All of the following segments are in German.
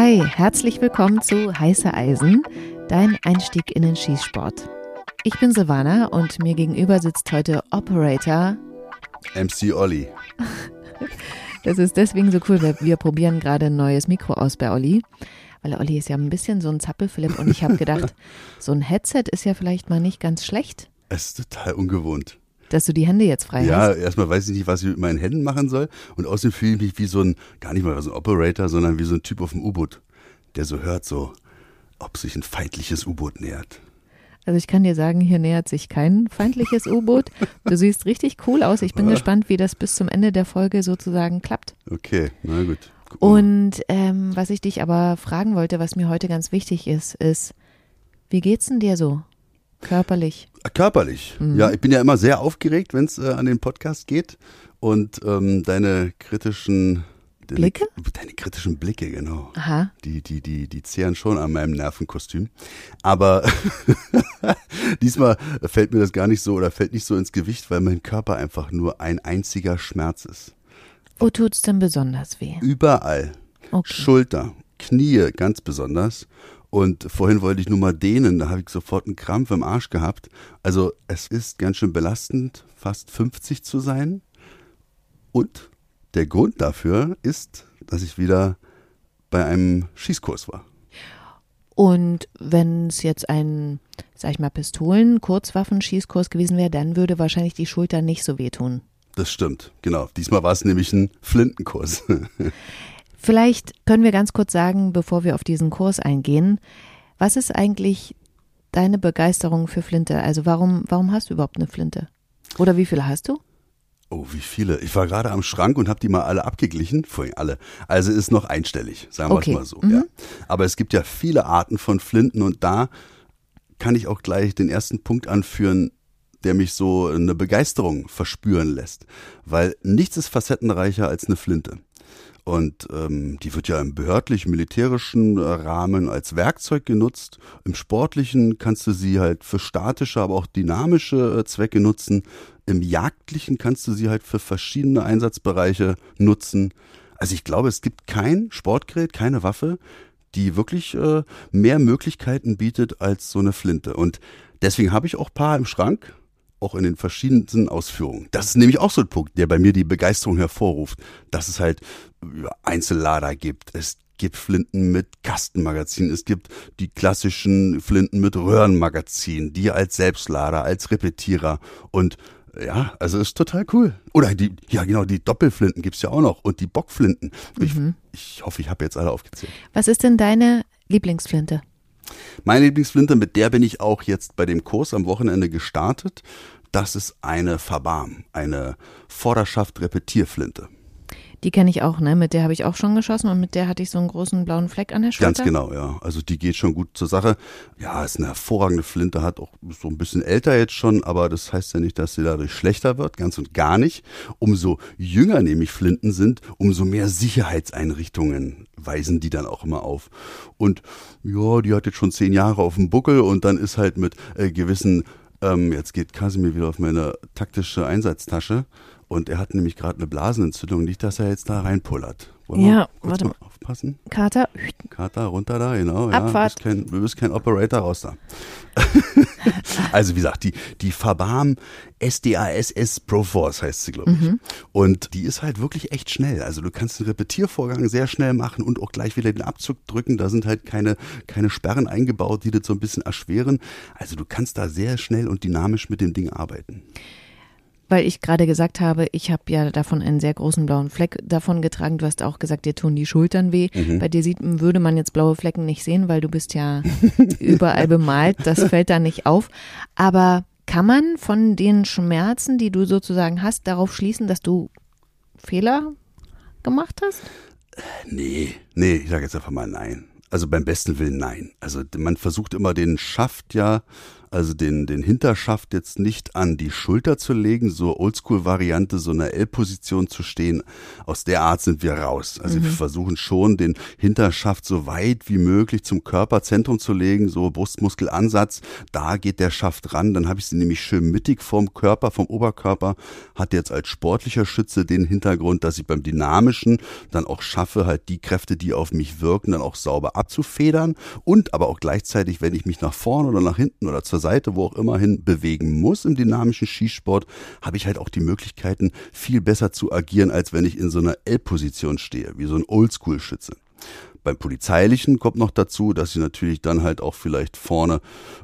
Hi, herzlich willkommen zu Heiße Eisen, dein Einstieg in den Schießsport. Ich bin Silvana und mir gegenüber sitzt heute Operator MC Olli. Das ist deswegen so cool, weil wir probieren gerade ein neues Mikro aus bei Olli. Weil Olli ist ja ein bisschen so ein Zappelphilipp und ich habe gedacht, so ein Headset ist ja vielleicht mal nicht ganz schlecht, Es ist total ungewohnt. Dass du die Hände jetzt frei Ja, hast. erstmal weiß ich nicht, was ich mit meinen Händen machen soll. Und außerdem fühle ich mich wie so ein, gar nicht mal so ein Operator, sondern wie so ein Typ auf dem U-Boot, der so hört, so, ob sich ein feindliches U-Boot nähert. Also ich kann dir sagen, hier nähert sich kein feindliches U-Boot. Du siehst richtig cool aus. Ich bin gespannt, wie das bis zum Ende der Folge sozusagen klappt. Okay, na gut. Und ähm, was ich dich aber fragen wollte, was mir heute ganz wichtig ist, ist, wie geht's denn dir so? Körperlich? Ah, Körperlich. Mhm. Ja, ich bin ja immer sehr aufgeregt, wenn es äh, an den Podcast geht. Und ähm, deine kritischen deine, Blicke? Deine kritischen Blicke, genau. Aha. Die, die, die, die zehren schon an meinem Nervenkostüm. Aber diesmal fällt mir das gar nicht so oder fällt nicht so ins Gewicht, weil mein Körper einfach nur ein einziger Schmerz ist. Wo tut's denn besonders weh? Überall. Okay. Schulter, Knie ganz besonders. Und vorhin wollte ich nur mal dehnen, da habe ich sofort einen Krampf im Arsch gehabt. Also es ist ganz schön belastend, fast 50 zu sein. Und der Grund dafür ist, dass ich wieder bei einem Schießkurs war. Und wenn es jetzt ein, sag ich mal, Pistolen-Kurzwaffenschießkurs gewesen wäre, dann würde wahrscheinlich die Schulter nicht so wehtun. Das stimmt, genau. Diesmal war es nämlich ein Flintenkurs. Vielleicht können wir ganz kurz sagen, bevor wir auf diesen Kurs eingehen, was ist eigentlich deine Begeisterung für Flinte? Also warum, warum hast du überhaupt eine Flinte? Oder wie viele hast du? Oh, wie viele. Ich war gerade am Schrank und habe die mal alle abgeglichen. Vorhin alle. Also ist noch einstellig, sagen wir Okay. es mal so. Mhm. Ja. Aber es gibt ja viele Arten von Flinten und da kann ich auch gleich den ersten Punkt anführen, der mich so eine Begeisterung verspüren lässt. Weil nichts ist facettenreicher als eine Flinte. Und ähm, die wird ja im behördlich-militärischen äh, Rahmen als Werkzeug genutzt. Im sportlichen kannst du sie halt für statische, aber auch dynamische äh, Zwecke nutzen. Im jagdlichen kannst du sie halt für verschiedene Einsatzbereiche nutzen. Also ich glaube, es gibt kein Sportgerät, keine Waffe, die wirklich äh, mehr Möglichkeiten bietet als so eine Flinte. Und deswegen habe ich auch paar im Schrank, auch in den verschiedensten Ausführungen. Das ist nämlich auch so ein Punkt, der bei mir die Begeisterung hervorruft, dass es halt Einzellader gibt. Es gibt Flinten mit Kastenmagazin. Es gibt die klassischen Flinten mit Röhrenmagazin, die als Selbstlader, als Repetierer und ja, also ist total cool. Oder die, ja genau, die Doppelflinten gibt's ja auch noch und die Bockflinten. Ich, ich hoffe, ich habe jetzt alle aufgezählt. Was ist denn deine Lieblingsflinte? Meine Lieblingsflinte, mit der bin ich auch jetzt bei dem Kurs am Wochenende gestartet. Das ist eine Fabam, eine Vorderschaft-Repetierflinte. Die kenne ich auch, ne? Mit der habe ich auch schon geschossen und mit der hatte ich so einen großen blauen Fleck an der Schulter. Ganz genau, ja. Also die geht schon gut zur Sache. Ja, ist eine hervorragende Flinte, hat auch so ein bisschen älter jetzt schon, aber das heißt ja nicht, dass sie dadurch schlechter wird, ganz und gar nicht. Umso jünger nämlich Flinten sind, umso mehr Sicherheitseinrichtungen weisen die dann auch immer auf. Und ja, die hat jetzt schon zehn Jahre auf dem Buckel und dann ist halt mit äh, gewissen, ähm, jetzt geht Kasimir wieder auf meine taktische Einsatztasche und er hat nämlich gerade eine Blasenentzündung, nicht, dass er jetzt da reinpullert. Wollen Ja, warte mal aufpassen. Kater, Kater runter da, genau. Abfahrt. Ja, du, bist kein, du bist kein Operator raus da. also wie gesagt, die, die Fabam SDASS Proforce heißt sie, glaube ich. Und die ist halt wirklich echt schnell. Also du kannst den Repetiervorgang sehr schnell machen und auch gleich wieder den Abzug drücken. Da sind halt keine, keine Sperren eingebaut, die das so ein bisschen erschweren. Also du kannst da sehr schnell und dynamisch mit dem Ding arbeiten. Weil ich gerade gesagt habe, ich habe ja davon einen sehr großen blauen Fleck davon getragen. Du hast auch gesagt, dir tun die Schultern weh. Mhm. Bei dir sieht, würde man jetzt blaue Flecken nicht sehen, weil du bist ja überall bemalt. Das fällt da nicht auf. Aber kann man von den Schmerzen, die du sozusagen hast, darauf schließen, dass du Fehler gemacht hast? Nee, nee, ich sage jetzt einfach mal nein. Also beim besten Willen nein. Also man versucht immer den Schaft ja also den, den Hinterschaft jetzt nicht an die Schulter zu legen, so Oldschool-Variante, so eine L-Position zu stehen. Aus der Art sind wir raus. Also mhm. wir versuchen schon, den Hinterschaft so weit wie möglich zum Körperzentrum zu legen, so Brustmuskelansatz. Da geht der Schaft ran, dann habe ich sie nämlich schön mittig vom Körper, vom Oberkörper, hat jetzt als sportlicher Schütze den Hintergrund, dass ich beim Dynamischen dann auch schaffe, halt die Kräfte, die auf mich wirken, dann auch sauber abzufedern und aber auch gleichzeitig, wenn ich mich nach vorne oder nach hinten oder zur Seite, wo auch immer hin bewegen muss im dynamischen Skisport, habe ich halt auch die Möglichkeiten, viel besser zu agieren, als wenn ich in so einer L-Position stehe, wie so ein Oldschool-Schütze. Beim Polizeilichen kommt noch dazu, dass ich natürlich dann halt auch vielleicht vorne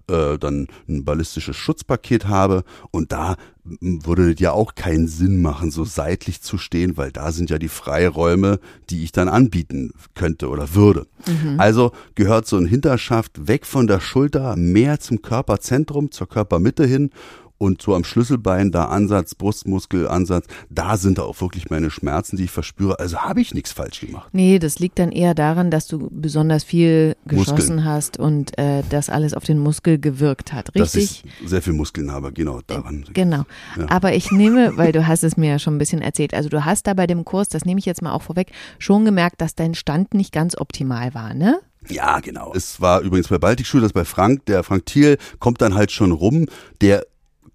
äh, dann ein ballistisches Schutzpaket habe und da würde es ja auch keinen Sinn machen, so seitlich zu stehen, weil da sind ja die Freiräume, die ich dann anbieten könnte oder würde. Mhm. Also gehört so ein Hinterschaft weg von der Schulter, mehr zum Körperzentrum, zur Körpermitte hin und so am Schlüsselbein, da Ansatz, Brustmuskelansatz, da sind da auch wirklich meine Schmerzen, die ich verspüre. Also habe ich nichts falsch gemacht. Nee, das liegt dann eher daran, dass du besonders viel geschossen Muskeln. hast und äh, das alles auf den Muskel gewirkt hat, richtig? Dass ich sehr viel Muskeln habe, genau daran. Genau. Ja. Aber ich nehme, weil du hast es mir ja schon ein bisschen erzählt, also du hast da bei dem Kurs, das nehme ich jetzt mal auch vorweg, schon gemerkt, dass dein Stand nicht ganz optimal war, ne? Ja, genau. Es war übrigens bei Baltikschule, das bei Frank, der Frank Thiel kommt dann halt schon rum, der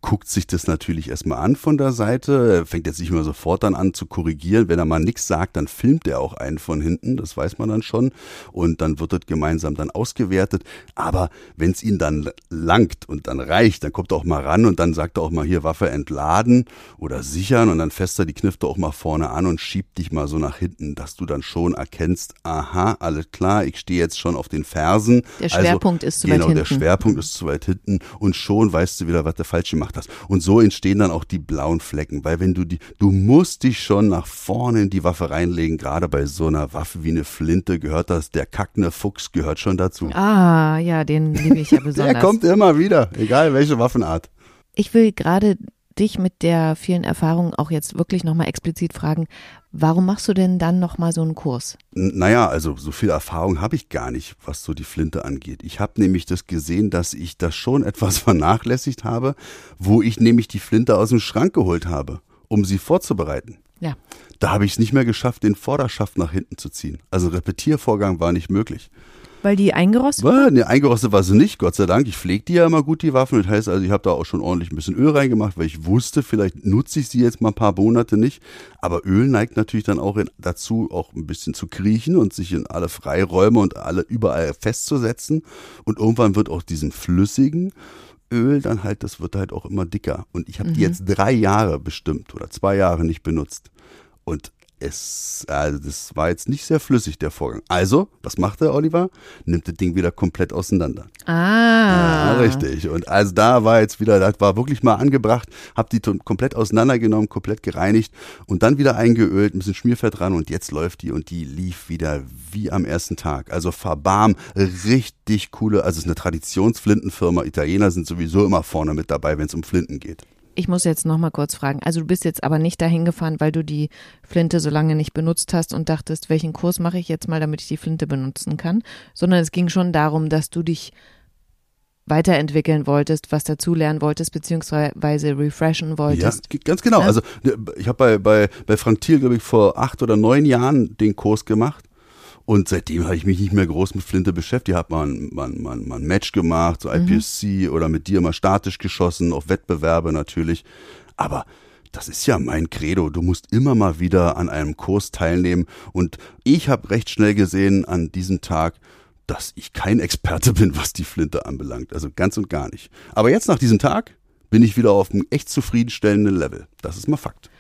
guckt sich das natürlich erstmal an von der Seite, er fängt jetzt nicht mehr sofort dann an zu korrigieren. Wenn er mal nichts sagt, dann filmt er auch einen von hinten, das weiß man dann schon. Und dann wird das gemeinsam dann ausgewertet. Aber wenn es ihn dann langt und dann reicht, dann kommt er auch mal ran und dann sagt er auch mal hier Waffe entladen oder sichern und dann fässt er die Knifte auch mal vorne an und schiebt dich mal so nach hinten, dass du dann schon erkennst, aha, alles klar, ich stehe jetzt schon auf den Fersen. Der also Schwerpunkt also, ist zu genau, weit hinten. Genau, der Schwerpunkt ist zu weit hinten und schon weißt du wieder, was der falsche macht gemacht hast. Und so entstehen dann auch die blauen Flecken, weil wenn du die, du musst dich schon nach vorne in die Waffe reinlegen, gerade bei so einer Waffe wie eine Flinte gehört das, der kackende Fuchs gehört schon dazu. Ah, ja, den liebe ich ja besonders. der kommt immer wieder, egal welche Waffenart. Ich will gerade dich mit der vielen Erfahrung auch jetzt wirklich nochmal explizit fragen, warum machst du denn dann nochmal so einen Kurs? Naja, also so viel Erfahrung habe ich gar nicht, was so die Flinte angeht. Ich habe nämlich das gesehen, dass ich das schon etwas vernachlässigt habe, wo ich nämlich die Flinte aus dem Schrank geholt habe, um sie vorzubereiten. Ja. Da habe ich es nicht mehr geschafft, den Vorderschaft nach hinten zu ziehen. Also Repetiervorgang war nicht möglich. Weil die eingerostet war? Nee, eingerostet war sie nicht, Gott sei Dank. Ich pflege die ja immer gut, die Waffen. Das heißt also, ich habe da auch schon ordentlich ein bisschen Öl reingemacht, weil ich wusste, vielleicht nutze ich sie jetzt mal ein paar Monate nicht. Aber Öl neigt natürlich dann auch in, dazu, auch ein bisschen zu kriechen und sich in alle Freiräume und alle überall festzusetzen. Und irgendwann wird auch diesem flüssigen Öl dann halt, das wird halt auch immer dicker. Und ich habe mhm. die jetzt drei Jahre bestimmt oder zwei Jahre nicht benutzt. Und es, also das war jetzt nicht sehr flüssig, der Vorgang. Also, was macht der Oliver? Nimmt das Ding wieder komplett auseinander. Ah. Ja, richtig. Und also da war jetzt wieder, das war wirklich mal angebracht, hab die komplett auseinandergenommen, komplett gereinigt und dann wieder eingeölt, ein bisschen Schmierfett dran und jetzt läuft die und die lief wieder wie am ersten Tag. Also Fabam, richtig coole, also es ist eine Traditionsflintenfirma. Italiener sind sowieso immer vorne mit dabei, wenn es um Flinten geht. Ich muss jetzt noch mal kurz fragen. Also du bist jetzt aber nicht dahin gefahren, weil du die Flinte so lange nicht benutzt hast und dachtest, welchen Kurs mache ich jetzt mal, damit ich die Flinte benutzen kann, sondern es ging schon darum, dass du dich weiterentwickeln wolltest, was dazulernen wolltest, beziehungsweise refreshen wolltest. Ja, ganz genau. Ja? Also ne, ich habe bei, bei, bei Frank Thiel, glaube ich, vor acht oder neun Jahren den Kurs gemacht und seitdem habe ich mich nicht mehr groß mit Flinte beschäftigt. Ich habe mal, mal, mal, mal ein Match gemacht, so IPSC mhm. oder mit dir mal statisch geschossen, auf Wettbewerbe natürlich. Aber das ist ja mein Credo. Du musst immer mal wieder an einem Kurs teilnehmen. Und ich habe recht schnell gesehen an diesem Tag, dass ich kein Experte bin, was die Flinte anbelangt. Also ganz und gar nicht. Aber jetzt nach diesem Tag bin ich wieder auf einem echt zufriedenstellenden Level. Das ist mal Fakt.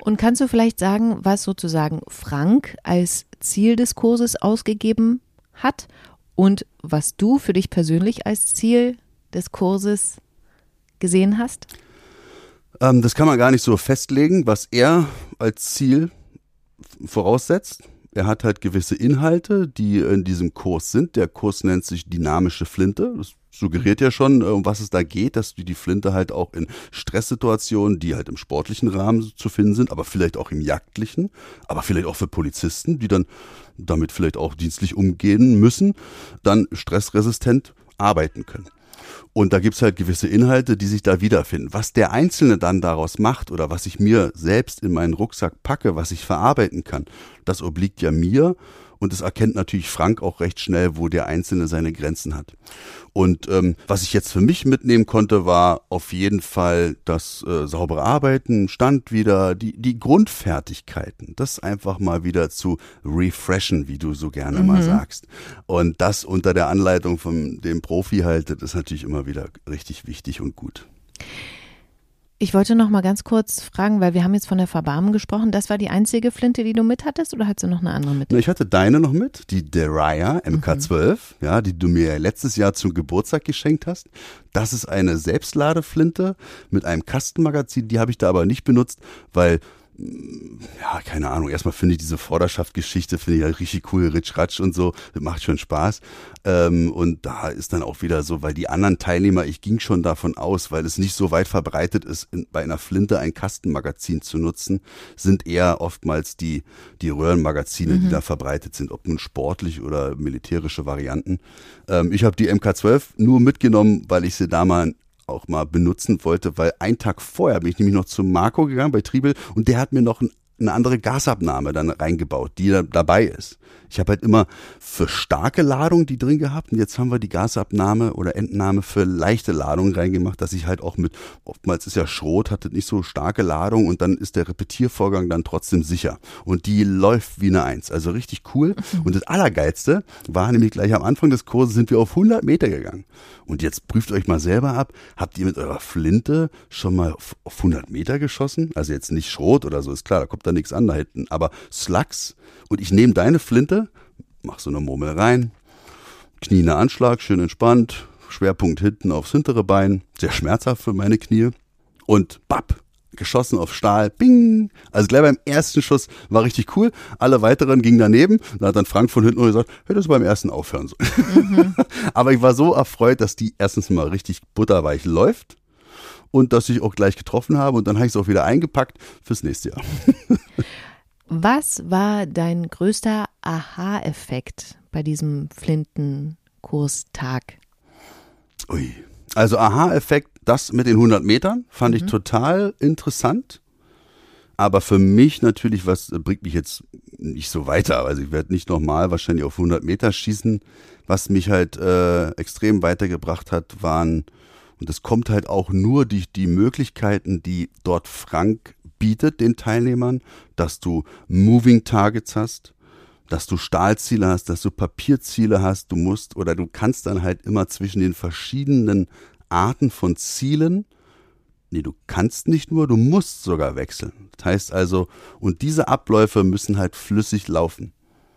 Und kannst du vielleicht sagen, was sozusagen Frank als Ziel des Kurses ausgegeben hat und was du für dich persönlich als Ziel des Kurses gesehen hast? Ähm, das kann man gar nicht so festlegen, was er als Ziel voraussetzt. Er hat halt gewisse Inhalte, die in diesem Kurs sind. Der Kurs nennt sich Dynamische Flinte. Das suggeriert ja schon, äh, um was es da geht, dass du die Flinte halt auch in Stresssituationen, die halt im sportlichen Rahmen zu finden sind, aber vielleicht auch im jagdlichen, aber vielleicht auch für Polizisten, die dann damit vielleicht auch dienstlich umgehen müssen, dann stressresistent arbeiten können. Und da gibt's halt gewisse Inhalte, die sich da wiederfinden. Was der Einzelne dann daraus macht oder was ich mir selbst in meinen Rucksack packe, was ich verarbeiten kann, das obliegt ja mir und es erkennt natürlich Frank auch recht schnell, wo der Einzelne seine Grenzen hat. Und ähm, was ich jetzt für mich mitnehmen konnte, war auf jeden Fall das äh, saubere Arbeiten, Stand wieder, die, die Grundfertigkeiten, das einfach mal wieder zu refreshen, wie du so gerne mhm. mal sagst. Und das unter der Anleitung von dem Profi halt, das ist natürlich immer wieder richtig wichtig und gut. Ich wollte noch mal ganz kurz fragen, weil wir haben jetzt von der Verbarmen gesprochen. Das war die einzige Flinte, die du mit hattest oder hattest du noch eine andere mit? Ich hatte deine noch mit, die Deraya MK12, mhm. ja, die du mir letztes Jahr zum Geburtstag geschenkt hast. Das ist eine Selbstladeflinte mit einem Kastenmagazin. Die habe ich da aber nicht benutzt, weil ja, keine Ahnung, erstmal finde ich diese Vorderschaft-Geschichte, finde ich halt richtig cool, Ritsch Ratsch und so, das macht schon Spaß. Ähm, und da ist dann auch wieder so, weil die anderen Teilnehmer, ich ging schon davon aus, weil es nicht so weit verbreitet ist, in, bei einer Flinte ein Kastenmagazin zu nutzen, sind eher oftmals die, die Röhrenmagazine, mhm. die da verbreitet sind, ob nun sportlich oder militärische Varianten. Ähm, ich habe die MK12 nur mitgenommen, weil ich sie da mal auch mal benutzen wollte, weil einen Tag vorher bin ich nämlich noch zu Marco gegangen bei Triebel und der hat mir noch ein eine andere Gasabnahme dann reingebaut, die da dabei ist. Ich habe halt immer für starke Ladung die drin gehabt und jetzt haben wir die Gasabnahme oder Entnahme für leichte Ladung reingemacht, dass ich halt auch mit, oftmals ist ja Schrot, hatte nicht so starke Ladung und dann ist der Repetiervorgang dann trotzdem sicher. Und die läuft wie eine Eins, also richtig cool. Mhm. Und das Allergeilste war nämlich gleich am Anfang des Kurses sind wir auf 100 Meter gegangen. Und jetzt prüft euch mal selber ab, habt ihr mit eurer Flinte schon mal auf 100 Meter geschossen? Also jetzt nicht Schrot oder so, ist klar, da kommt da nichts an da hinten. Aber Slugs und ich nehme deine Flinte, mach so eine Murmel rein, Knie in Anschlag, schön entspannt, Schwerpunkt hinten aufs hintere Bein, sehr schmerzhaft für meine Knie und bapp, geschossen auf Stahl, bing. Also gleich beim ersten Schuss war richtig cool. Alle weiteren gingen daneben. Da hat dann Frank von hinten gesagt, hättest du beim ersten aufhören sollen. Mhm. Aber ich war so erfreut, dass die erstens mal richtig butterweich läuft und dass ich auch gleich getroffen habe und dann habe ich es auch wieder eingepackt fürs nächste Jahr. Was war dein größter Aha-Effekt bei diesem Flintenkurstag? Ui. Also Aha-Effekt, das mit den 100 Metern fand mhm. ich total interessant. Aber für mich natürlich, was bringt mich jetzt nicht so weiter. Also ich werde nicht nochmal wahrscheinlich auf 100 Meter schießen. Was mich halt äh, extrem weitergebracht hat, waren und es kommt halt auch nur durch die Möglichkeiten, die dort Frank bietet den Teilnehmern, dass du Moving Targets hast, dass du Stahlziele hast, dass du Papierziele hast, du musst oder du kannst dann halt immer zwischen den verschiedenen Arten von Zielen, nee, du kannst nicht nur, du musst sogar wechseln. Das heißt also, und diese Abläufe müssen halt flüssig laufen.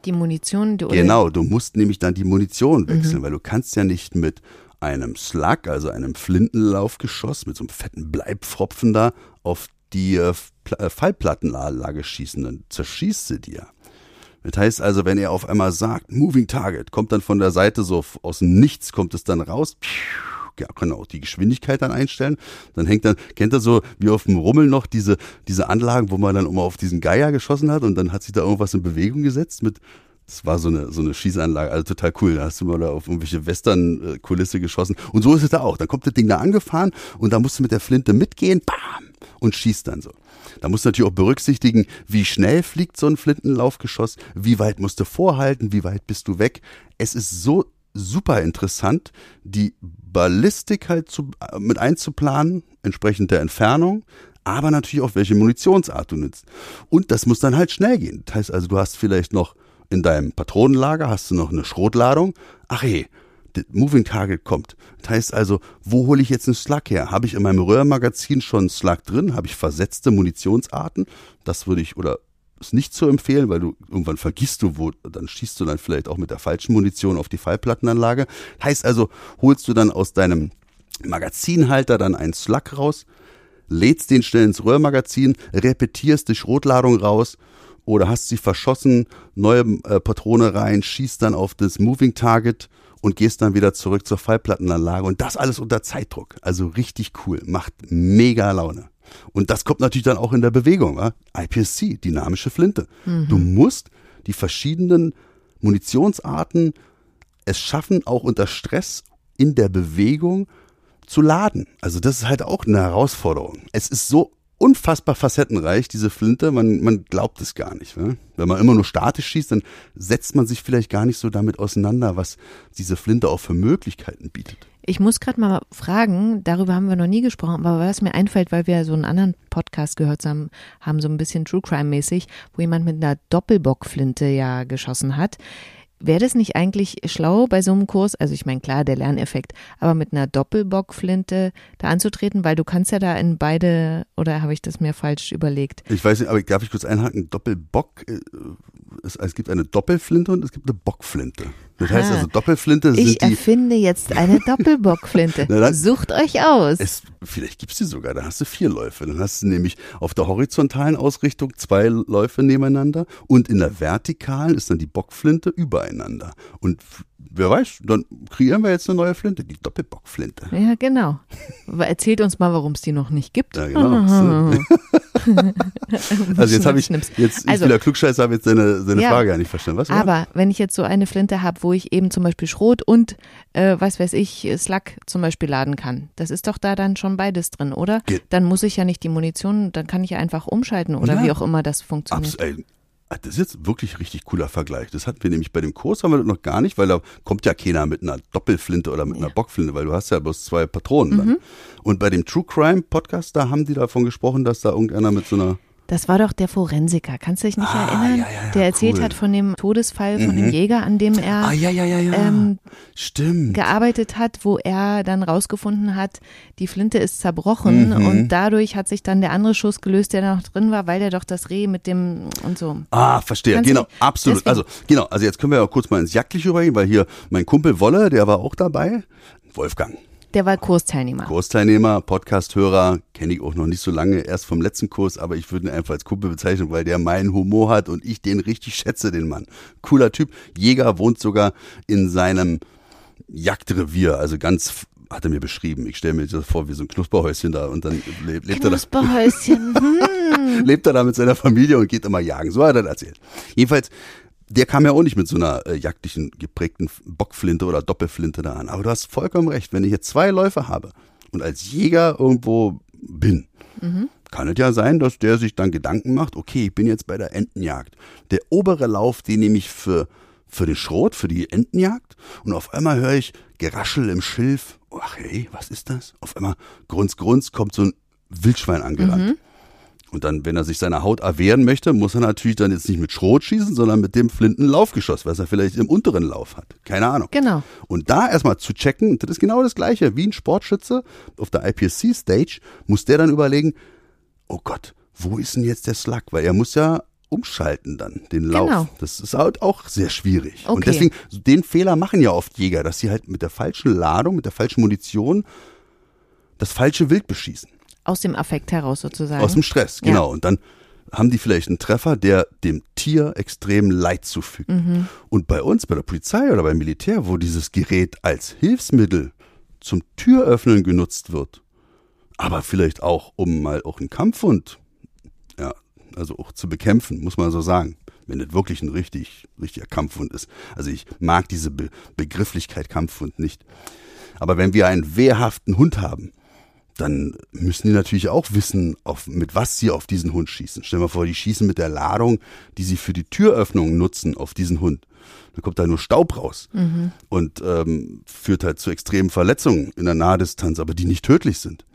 Die Munition, du Genau, du musst nämlich dann die Munition wechseln, mhm. weil du kannst ja nicht mit einem Slug, also einem Flintenlaufgeschoss mit so einem fetten Bleibpfropfen da auf die äh, äh, Fallplattenlage schießen, dann zerschießt sie dir. Das heißt also, wenn er auf einmal sagt, Moving Target, kommt dann von der Seite so aus dem Nichts, kommt es dann raus, ja, kann auch die Geschwindigkeit dann einstellen. Dann hängt dann, kennt er so wie auf dem Rummel noch diese, diese Anlagen, wo man dann immer auf diesen Geier geschossen hat und dann hat sich da irgendwas in Bewegung gesetzt mit, das war so eine, so eine Schießanlage, also total cool. Da hast du mal da auf irgendwelche Western-Kulisse geschossen. Und so ist es da auch. Dann kommt das Ding da angefahren und da musst du mit der Flinte mitgehen, bam, und schießt dann so. Da musst du natürlich auch berücksichtigen, wie schnell fliegt so ein Flintenlaufgeschoss, wie weit musst du vorhalten, wie weit bist du weg. Es ist so super interessant, die Ballistik halt zu, äh, mit einzuplanen, entsprechend der Entfernung, aber natürlich auch welche Munitionsart du nutzt. Und das muss dann halt schnell gehen. Das heißt also, du hast vielleicht noch in deinem Patronenlager hast du noch eine Schrotladung. Ach hey, das Moving Target kommt. Das heißt also, wo hole ich jetzt einen Slug her? Habe ich in meinem Röhrmagazin schon einen Slug drin? Habe ich versetzte Munitionsarten? Das würde ich oder ist nicht zu empfehlen, weil du irgendwann vergisst du, wo, dann schießt du dann vielleicht auch mit der falschen Munition auf die Fallplattenanlage. Heißt also, holst du dann aus deinem Magazinhalter dann einen Slug raus, lädst den schnell ins Röhrmagazin, repetierst die Schrotladung raus oder hast sie verschossen, neue äh, Patrone rein, schießt dann auf das Moving Target und gehst dann wieder zurück zur Fallplattenanlage und das alles unter Zeitdruck. Also richtig cool, macht mega Laune. Und das kommt natürlich dann auch in der Bewegung. Wa? IPSC, dynamische Flinte. Mhm. Du musst die verschiedenen Munitionsarten es schaffen, auch unter Stress in der Bewegung zu laden. Also das ist halt auch eine Herausforderung. Es ist so unfassbar facettenreich, diese Flinte, man, man glaubt es gar nicht. Ne? Wenn man immer nur statisch schießt, dann setzt man sich vielleicht gar nicht so damit auseinander, was diese Flinte auch für Möglichkeiten bietet. Ich muss gerade mal fragen, darüber haben wir noch nie gesprochen, aber was mir einfällt, weil wir so einen anderen Podcast gehört haben, haben so ein bisschen True Crime mäßig, wo jemand mit einer Doppelbockflinte ja geschossen hat. Wäre das nicht eigentlich schlau bei so einem Kurs, also ich meine klar, der Lerneffekt, aber mit einer Doppelbockflinte da anzutreten, weil du kannst ja da in beide, oder habe ich das mir falsch überlegt? Ich weiß nicht, aber darf ich kurz einhaken? Doppelbock, äh, es, es gibt eine Doppelflinte und es gibt eine Bockflinte. Das heißt also Doppelflinte sind ich die. Erfinde jetzt eine Doppelbockflinte. Dann- Sucht euch aus. Es, vielleicht gibt's die sogar, da hast du vier Läufe. Dann hast du nämlich auf der horizontalen Ausrichtung zwei Läufe nebeneinander und in der vertikalen ist dann die Bockflinte übereinander. Und wer weiß, dann kreieren wir jetzt eine neue Flinte, die Doppelbockflinte. Ja, genau. Aber Erzählt uns mal, warum es die noch nicht gibt. Ja, genau. Also jetzt habe ich, jetzt, ich Also- wieder Klugscheißer, habe jetzt seine, seine Ja. Frage gar nicht verstanden. Was? Aber wenn ich jetzt so eine Flinte habe, wo ich eben zum Beispiel Schrot und, äh, was weiß ich, Slack zum Beispiel laden kann, das ist doch da dann schon beides drin, oder? Geht. Dann muss ich ja nicht die Munition, dann kann ich ja einfach umschalten oder Ja. wie auch immer das funktioniert. Abs ey, das ist jetzt wirklich richtig cooler Vergleich. Das hatten wir nämlich bei dem Kurs haben wir das noch gar nicht, weil da kommt ja keiner mit einer Doppelflinte oder mit einer Bockflinte, weil du hast ja bloß zwei Patronen Mhm. dann. Und bei dem True Crime Podcast, da haben die davon gesprochen, dass da irgendeiner mit so einer Das war doch der Forensiker, kannst du dich nicht Ah, erinnern? ja, ja, ja, der erzählt cool. Mhm. hat von dem Todesfall von dem Jäger, an dem er Ah ähm, Stimmt. gearbeitet hat, wo er dann rausgefunden hat, die Flinte ist zerbrochen Mhm. und dadurch hat sich dann der andere Schuss gelöst, der da noch drin war, weil der doch das Reh mit dem und so. Ah, verstehe. Kannst genau, du- absolut. deswegen- Also, genau. Also jetzt können wir ja kurz mal ins Jagdliche übergehen, weil hier mein Kumpel Wolle, der war auch dabei. Wolfgang. Der war Kursteilnehmer. Kursteilnehmer, Podcast-Hörer, kenne ich auch noch nicht so lange, erst vom letzten Kurs, aber ich würde ihn einfach als Kumpel bezeichnen, weil der meinen Humor hat und ich den richtig schätze, den Mann. Cooler Typ. Jäger wohnt sogar in seinem Jagdrevier, also ganz, hat er mir beschrieben. Ich stelle mir das vor wie so ein Knusperhäuschen da und dann lebt, lebt er da Knusperhäuschen. Hm. lebt er da mit seiner Familie und geht immer jagen. So hat er das erzählt. Jedenfalls, der kam ja auch nicht mit so einer äh, jagdlichen geprägten Bockflinte oder Doppelflinte da an. Aber du hast vollkommen recht. Wenn ich jetzt zwei Läufe habe und als Jäger irgendwo bin, kann es ja sein, dass der sich dann Gedanken macht, okay, ich bin jetzt bei der Entenjagd. Der obere Lauf, den nehme ich für, für den Schrot, für die Entenjagd. Und auf einmal höre ich Geraschel im Schilf. Ach hey, was ist das? Auf einmal, grunz, grunz, kommt so ein Wildschwein angerannt. Und dann, wenn er sich seiner Haut erwehren möchte, muss er natürlich dann jetzt nicht mit Schrot schießen, sondern mit dem Flintenlaufgeschoss, was er vielleicht im unteren Lauf hat. Keine Ahnung. Genau. Und da erstmal zu checken, das ist genau das Gleiche. Wie ein Sportschütze auf der IPSC-Stage muss der dann überlegen, oh Gott, wo ist denn jetzt der Slug? Weil er muss ja umschalten dann, den Lauf. Genau. Das ist halt auch sehr schwierig. Und Okay. deswegen, den Fehler machen ja oft Jäger, dass sie halt mit der falschen Ladung, mit der falschen Munition das falsche Wild beschießen. Aus dem Affekt heraus sozusagen. Aus dem Stress, Ja. genau. Und dann haben die vielleicht einen Treffer, der dem Tier extrem Leid zufügt. Mhm. Und bei uns, bei der Polizei oder beim Militär, wo dieses Gerät als Hilfsmittel zum Türöffnen genutzt wird, aber vielleicht auch, um mal auch einen Kampfhund, ja, also auch zu bekämpfen, muss man so sagen. Wenn das wirklich ein richtig, richtiger Kampfhund ist. Also ich mag diese Be Begrifflichkeit Kampfhund nicht. Aber wenn wir einen wehrhaften Hund haben, dann müssen die natürlich auch wissen, auf, mit was sie auf diesen Hund schießen. Stell dir mal vor, die schießen mit der Ladung, die sie für die Türöffnung nutzen, auf diesen Hund. Dann kommt da nur Staub raus und ähm, führt halt zu extremen Verletzungen in der Nahdistanz, aber die nicht tödlich sind.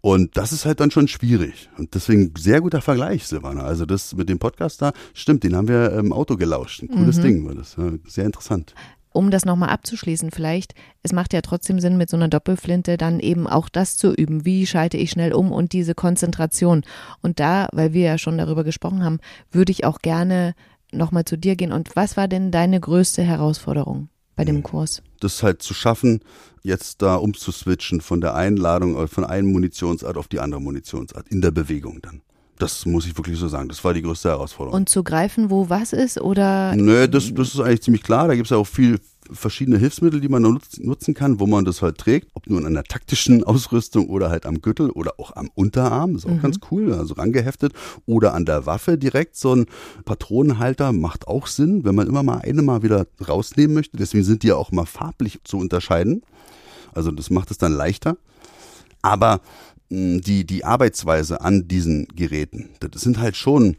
Und das ist halt dann schon schwierig. Und deswegen sehr guter Vergleich, Silvana. Also das mit dem Podcast da, stimmt, den haben wir im Auto gelauscht. Ein cooles Ding war das. Sehr interessant. Um das nochmal abzuschließen, vielleicht, es macht ja trotzdem Sinn, mit so einer Doppelflinte dann eben auch das zu üben. Wie schalte ich schnell um und diese Konzentration. Und da, weil wir ja schon darüber gesprochen haben, würde ich auch gerne nochmal zu dir gehen. Und was war denn deine größte Herausforderung bei dem Kurs? das halt zu schaffen, jetzt da umzuswitchen von der Einladung, äh, von einer Munitionsart auf die andere Munitionsart, in der Bewegung dann. Das muss ich wirklich so sagen. Das war die größte Herausforderung. Und zu greifen, wo was ist? Oder Nö, das, das ist eigentlich ziemlich klar. Da gibt es ja auch viel verschiedene Hilfsmittel, die man nutz, nutzen kann, wo man das halt trägt. Ob nur in einer taktischen Ausrüstung oder halt am Gürtel oder auch am Unterarm. Das ist auch ganz cool. Also rangeheftet. Oder an der Waffe direkt. So ein Patronenhalter macht auch Sinn, wenn man immer mal eine mal wieder rausnehmen möchte. Deswegen sind die ja auch mal farblich zu unterscheiden. Also das macht es dann leichter. Aber die, die Arbeitsweise an diesen Geräten, das sind halt schon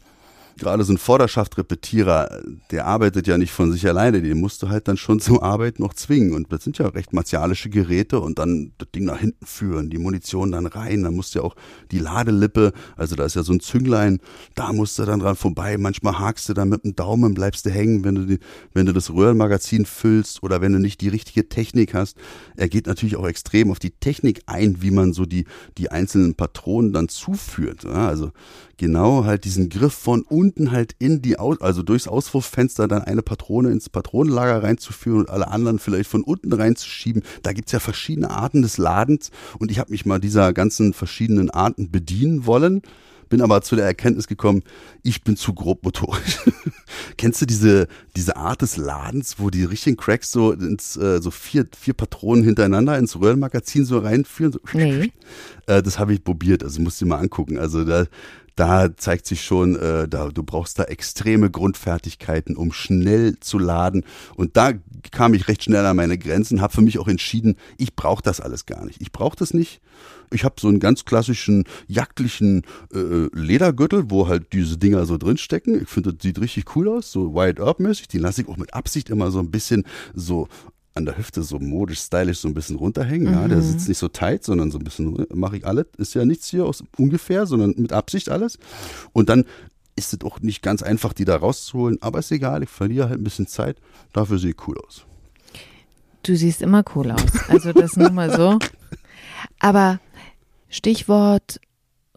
gerade so ein Vorderschaft-Repetierer, der arbeitet ja nicht von sich alleine, den musst du halt dann schon zum Arbeiten noch zwingen. Und das sind ja recht martialische Geräte und dann das Ding nach hinten führen, die Munition dann rein, dann musst du ja auch die Ladelippe, also da ist ja so ein Zünglein, da musst du dann dran vorbei. Manchmal hakst du dann mit dem Daumen, bleibst du hängen, wenn du, die, wenn du das Röhrenmagazin füllst oder wenn du nicht die richtige Technik hast. Er geht natürlich auch extrem auf die Technik ein, wie man so die, die einzelnen Patronen dann zuführt. Ja, also genau halt diesen Griff von unten halt in die, Aus also durchs Auswurffenster dann eine Patrone ins Patronenlager reinzuführen und alle anderen vielleicht von unten reinzuschieben. Da gibt's ja verschiedene Arten des Ladens und ich habe mich mal dieser ganzen verschiedenen Arten bedienen wollen bin aber zu der Erkenntnis gekommen, ich bin zu grob motorisch. Kennst du diese, diese Art des Ladens, wo die richtigen Cracks so ins, äh, so vier, vier Patronen hintereinander ins Röhrenmagazin so reinführen? So Nee. äh, das habe ich probiert, also musst du dir mal angucken. Also da, da zeigt sich schon, äh, da, du brauchst da extreme Grundfertigkeiten, um schnell zu laden. Und da kam ich recht schnell an meine Grenzen, habe für mich auch entschieden, ich brauche das alles gar nicht. Ich brauche das nicht. Ich habe so einen ganz klassischen jagdlichen äh, Ledergürtel, wo halt diese Dinger so drinstecken. Ich finde, das sieht richtig cool aus, so Wide Up mäßig. Die lasse ich auch mit Absicht immer so ein bisschen so an der Hüfte so modisch, stylisch so ein bisschen runterhängen. Ja, der sitzt nicht so tight, sondern so ein bisschen mache ich alles. Ist ja nichts hier aus ungefähr, sondern mit Absicht alles. Und dann ist es auch nicht ganz einfach, die da rauszuholen, aber ist egal, ich verliere halt ein bisschen Zeit. Dafür sehe ich cool aus. Du siehst immer cool aus. Also das nur mal so. Aber Stichwort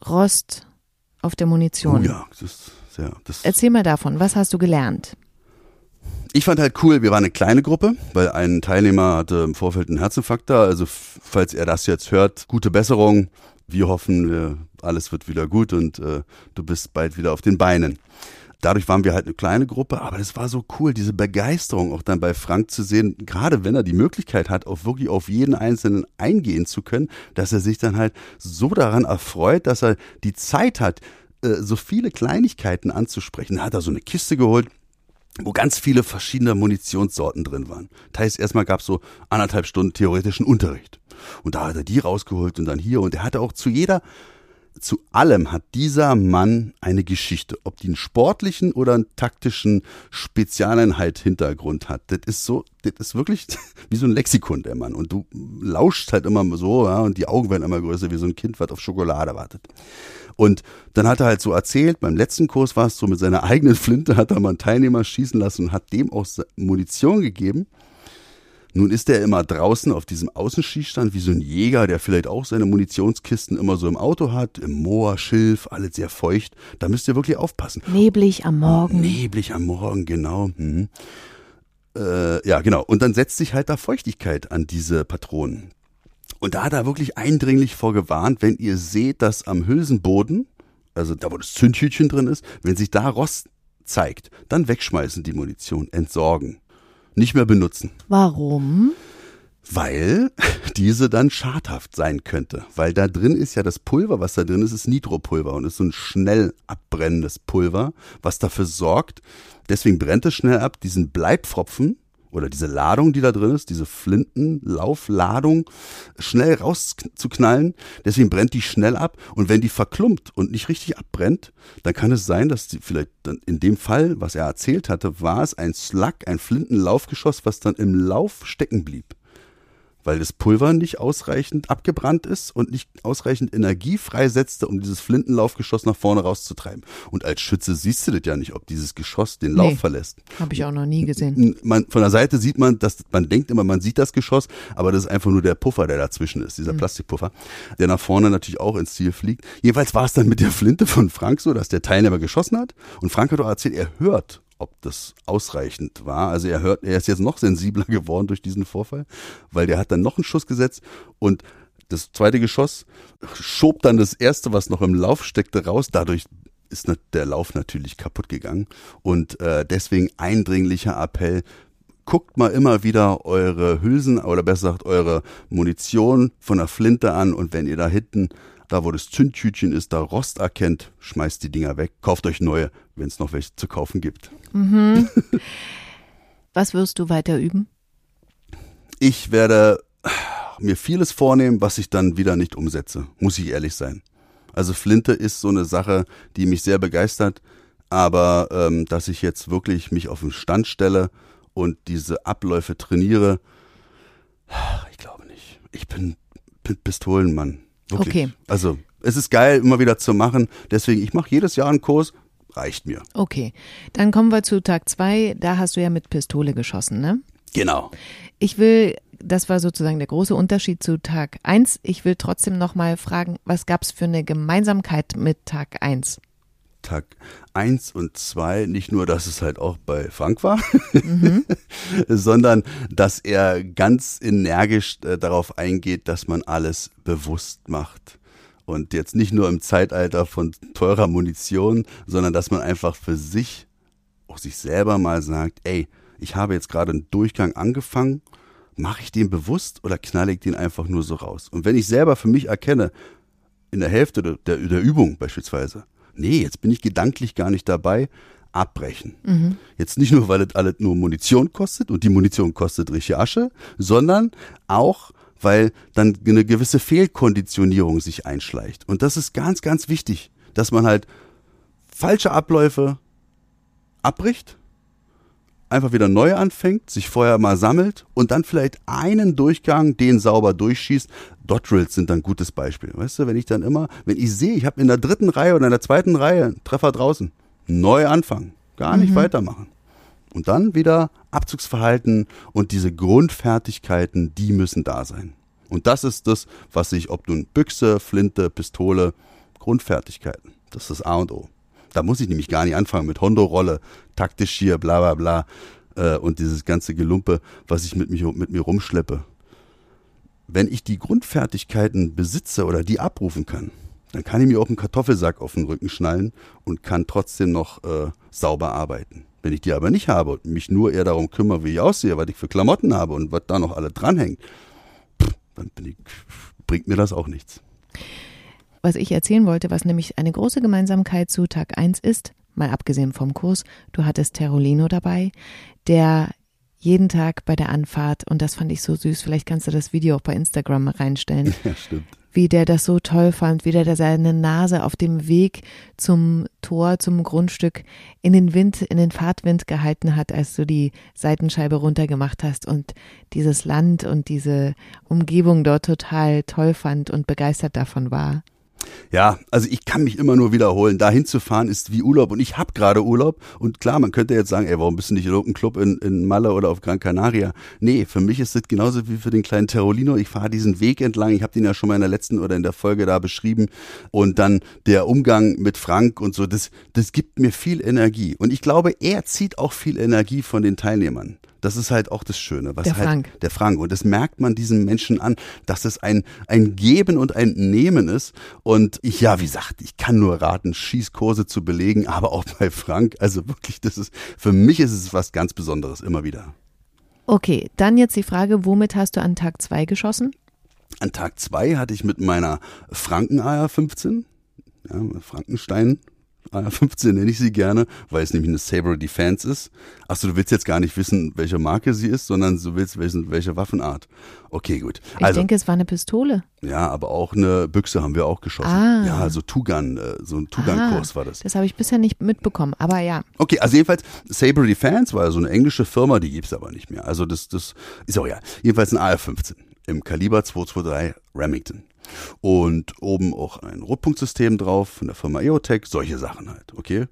Rost auf der Munition. Oh ja, das ist sehr. Das Erzähl mal davon. Was hast du gelernt? Ich fand halt cool, wir waren eine kleine Gruppe, weil ein Teilnehmer hatte im Vorfeld einen Herzinfarkt da. Also falls er das jetzt hört, gute Besserung. Wir hoffen, alles wird wieder gut und äh, du bist bald wieder auf den Beinen. Dadurch waren wir halt eine kleine Gruppe, aber das war so cool, diese Begeisterung auch dann bei Frank zu sehen, gerade wenn er die Möglichkeit hat, auch wirklich auf jeden Einzelnen eingehen zu können, dass er sich dann halt so daran erfreut, dass er die Zeit hat, äh, so viele Kleinigkeiten anzusprechen. Da hat er so eine Kiste geholt, wo ganz viele verschiedene Munitionssorten drin waren. Das heißt, erstmal gab es so anderthalb Stunden theoretischen Unterricht. Und da hat er die rausgeholt und dann hier. Und er hatte auch zu jeder, zu allem hat dieser Mann eine Geschichte. Ob die einen sportlichen oder einen taktischen Spezialeinheit-Hintergrund hat. Das ist so, das ist wirklich wie so ein Lexikon, der Mann. Und du lauschst halt immer so, ja, und die Augen werden immer größer, wie so ein Kind, was auf Schokolade wartet. Und dann hat er halt so erzählt, beim letzten Kurs war es so, mit seiner eigenen Flinte hat er mal einen Teilnehmer schießen lassen und hat dem auch Munition gegeben. Nun ist er immer draußen auf diesem Außenschießstand wie so ein Jäger, der vielleicht auch seine Munitionskisten immer so im Auto hat, im Moor, Schilf, alles sehr feucht. Da müsst ihr wirklich aufpassen. Neblig am Morgen. Neblig am Morgen, genau. Mhm. Äh, ja, genau. Und dann setzt sich halt da Feuchtigkeit an diese Patronen. Und da hat er wirklich eindringlich vorgewarnt, wenn ihr seht, dass am Hülsenboden, also da wo das Zündhütchen drin ist, wenn sich da Rost zeigt, dann wegschmeißen die Munition, entsorgen. Nicht mehr benutzen. Warum? Weil diese dann schadhaft sein könnte. Weil da drin ist ja das Pulver, was da drin ist, ist Nitropulver und ist so ein schnell abbrennendes Pulver, was dafür sorgt, deswegen brennt es schnell ab, diesen Bleibpfropfen oder diese Ladung, die da drin ist, diese Flintenlaufladung, schnell rauszuknallen. Deswegen brennt die schnell ab. Und wenn die verklumpt und nicht richtig abbrennt, dann kann es sein, dass die vielleicht in dem Fall, was er erzählt hatte, war es ein Slug, ein Flintenlaufgeschoss, was dann im Lauf stecken blieb weil das Pulver nicht ausreichend abgebrannt ist und nicht ausreichend Energie freisetzte, um dieses Flintenlaufgeschoss nach vorne rauszutreiben. Und als Schütze siehst du das ja nicht, ob dieses Geschoss den Lauf Nee. verlässt. Habe ich auch noch nie gesehen. Man, von der Seite sieht man, dass man denkt immer, man sieht das Geschoss, aber das ist einfach nur der Puffer, der dazwischen ist, dieser Plastikpuffer, der nach vorne natürlich auch ins Ziel fliegt. Jedenfalls war es dann mit der Flinte von Frank so, dass der Teilnehmer geschossen hat und Frank hat auch erzählt, er hört, ob das ausreichend war. Also er hört, er ist jetzt noch sensibler geworden durch diesen Vorfall, weil der hat dann noch einen Schuss gesetzt und das zweite Geschoss schob dann das erste, was noch im Lauf steckte, raus. Dadurch ist der Lauf natürlich kaputt gegangen. Und äh, deswegen eindringlicher Appell, guckt mal immer wieder eure Hülsen oder besser gesagt eure Munition von der Flinte an und wenn ihr da hinten, da wo das Zündtütchen ist, da Rost erkennt, schmeißt die Dinger weg, kauft euch neue, wenn es noch welche zu kaufen gibt. Was wirst du weiter üben? Ich werde mir vieles vornehmen, was ich dann wieder nicht umsetze, muss ich ehrlich sein. Also Flinte ist so eine Sache, die mich sehr begeistert, aber ähm, dass ich jetzt wirklich mich auf den Stand stelle und diese Abläufe trainiere, ich glaube nicht. Ich bin Pistolenmann. Wirklich. Okay. Also es ist geil, immer wieder zu machen. Deswegen, ich mache jedes Jahr einen Kurs, reicht mir. Okay, dann kommen wir zu Tag zwei. Da hast du ja mit Pistole geschossen, ne? Genau. Ich will, das war sozusagen der große Unterschied zu Tag eins. Ich will trotzdem nochmal fragen, was gab es für eine Gemeinsamkeit mit Tag eins? Tag eins und zwei nicht nur, dass es halt auch bei Frank war, mhm. sondern dass er ganz energisch äh, darauf eingeht, dass man alles bewusst macht. Und jetzt nicht nur im Zeitalter von teurer Munition, sondern dass man einfach für sich, auch sich selber mal sagt, ey, ich habe jetzt gerade einen Durchgang angefangen, mache ich den bewusst oder knalle ich den einfach nur so raus? Und wenn ich selber für mich erkenne, in der Hälfte der, der Übung beispielsweise, nee, jetzt bin ich gedanklich gar nicht dabei, abbrechen. Mhm. Jetzt nicht nur, weil es alles nur Munition kostet und die Munition kostet richtig Asche, sondern auch, weil dann eine gewisse Fehlkonditionierung sich einschleicht. Und das ist ganz, ganz wichtig, dass man halt falsche Abläufe abbricht, einfach wieder neu anfängt, sich vorher mal sammelt und dann vielleicht einen Durchgang, den sauber durchschießt. Dot Drills sind dann ein gutes Beispiel. Weißt du, wenn ich dann immer, wenn ich sehe, ich habe in der dritten Reihe oder in der zweiten Reihe einen Treffer draußen, neu anfangen, gar nicht mhm. weitermachen. Und dann wieder Abzugsverhalten und diese Grundfertigkeiten, die müssen da sein. Und das ist das, was ich, ob nun Büchse, Flinte, Pistole, Grundfertigkeiten. Das ist das A und O. Da muss ich nämlich gar nicht anfangen mit Hondo-Rolle, taktisch hier, bla bla bla äh, und dieses ganze Gelumpe, was ich mit, mich, mit mir rumschleppe. Wenn ich die Grundfertigkeiten besitze oder die abrufen kann, dann kann ich mir auch einen Kartoffelsack auf den Rücken schnallen und kann trotzdem noch äh, sauber arbeiten. Wenn ich die aber nicht habe und mich nur eher darum kümmere, wie ich aussehe, was ich für Klamotten habe und was da noch alle dranhängt, pff, dann ich, bringt mir das auch nichts was ich erzählen wollte, was nämlich eine große Gemeinsamkeit zu Tag 1 ist, mal abgesehen vom Kurs, du hattest Terolino dabei, der jeden Tag bei der Anfahrt, und das fand ich so süß, vielleicht kannst du das Video auch bei Instagram reinstellen. Ja, stimmt. Wie der das so toll fand, wie der seine Nase auf dem Weg zum Tor, zum Grundstück in den Wind, in den Fahrtwind gehalten hat, als du die Seitenscheibe runtergemacht hast und dieses Land und diese Umgebung dort total toll fand und begeistert davon war. Ja, also ich kann mich immer nur wiederholen. Dahin zu fahren ist wie Urlaub und ich habe gerade Urlaub. Und klar, man könnte jetzt sagen, ey, warum bist du nicht in irgendeinem Club in, in Malle oder auf Gran Canaria? Nee, für mich ist das genauso wie für den kleinen Terolino. Ich fahre diesen Weg entlang. Ich habe den ja schon mal in der letzten oder in der Folge da beschrieben. Und dann der Umgang mit Frank und so, das, das gibt mir viel Energie. Und ich glaube, er zieht auch viel Energie von den Teilnehmern. Das ist halt auch das Schöne. Was der halt, Frank. Der Frank. Und das merkt man diesen Menschen an, dass es ein, ein Geben und ein Nehmen ist. Und ich, ja, wie gesagt, ich kann nur raten, Schießkurse zu belegen, aber auch bei Frank. Also wirklich, das ist, für mich ist es was ganz Besonderes, immer wieder. Okay, dann jetzt die Frage, womit hast du an Tag zwei geschossen? An Tag zwei hatte ich mit meiner Franken AR-15, ja, Frankenstein AR-15 nenne ich sie gerne, weil es nämlich eine Saber Defense ist. Achso, du willst jetzt gar nicht wissen, welche Marke sie ist, sondern du willst wissen, welche Waffenart. Okay, gut. Ich also, denke, es war eine Pistole. Ja, aber auch eine Büchse haben wir auch geschossen. Ah. Ja, also Tugan, äh, so ein Tugan-Kurs ah, war das. Das habe ich bisher nicht mitbekommen, aber ja. Okay, also jedenfalls, Saber Defense war so eine englische Firma, die gibt es aber nicht mehr. Also das, das ist auch ja. Jedenfalls ein AR-15 im Kaliber 223 Remington. Und oben auch ein Rotpunktsystem drauf von der Firma EOTech, solche Sachen halt, okay?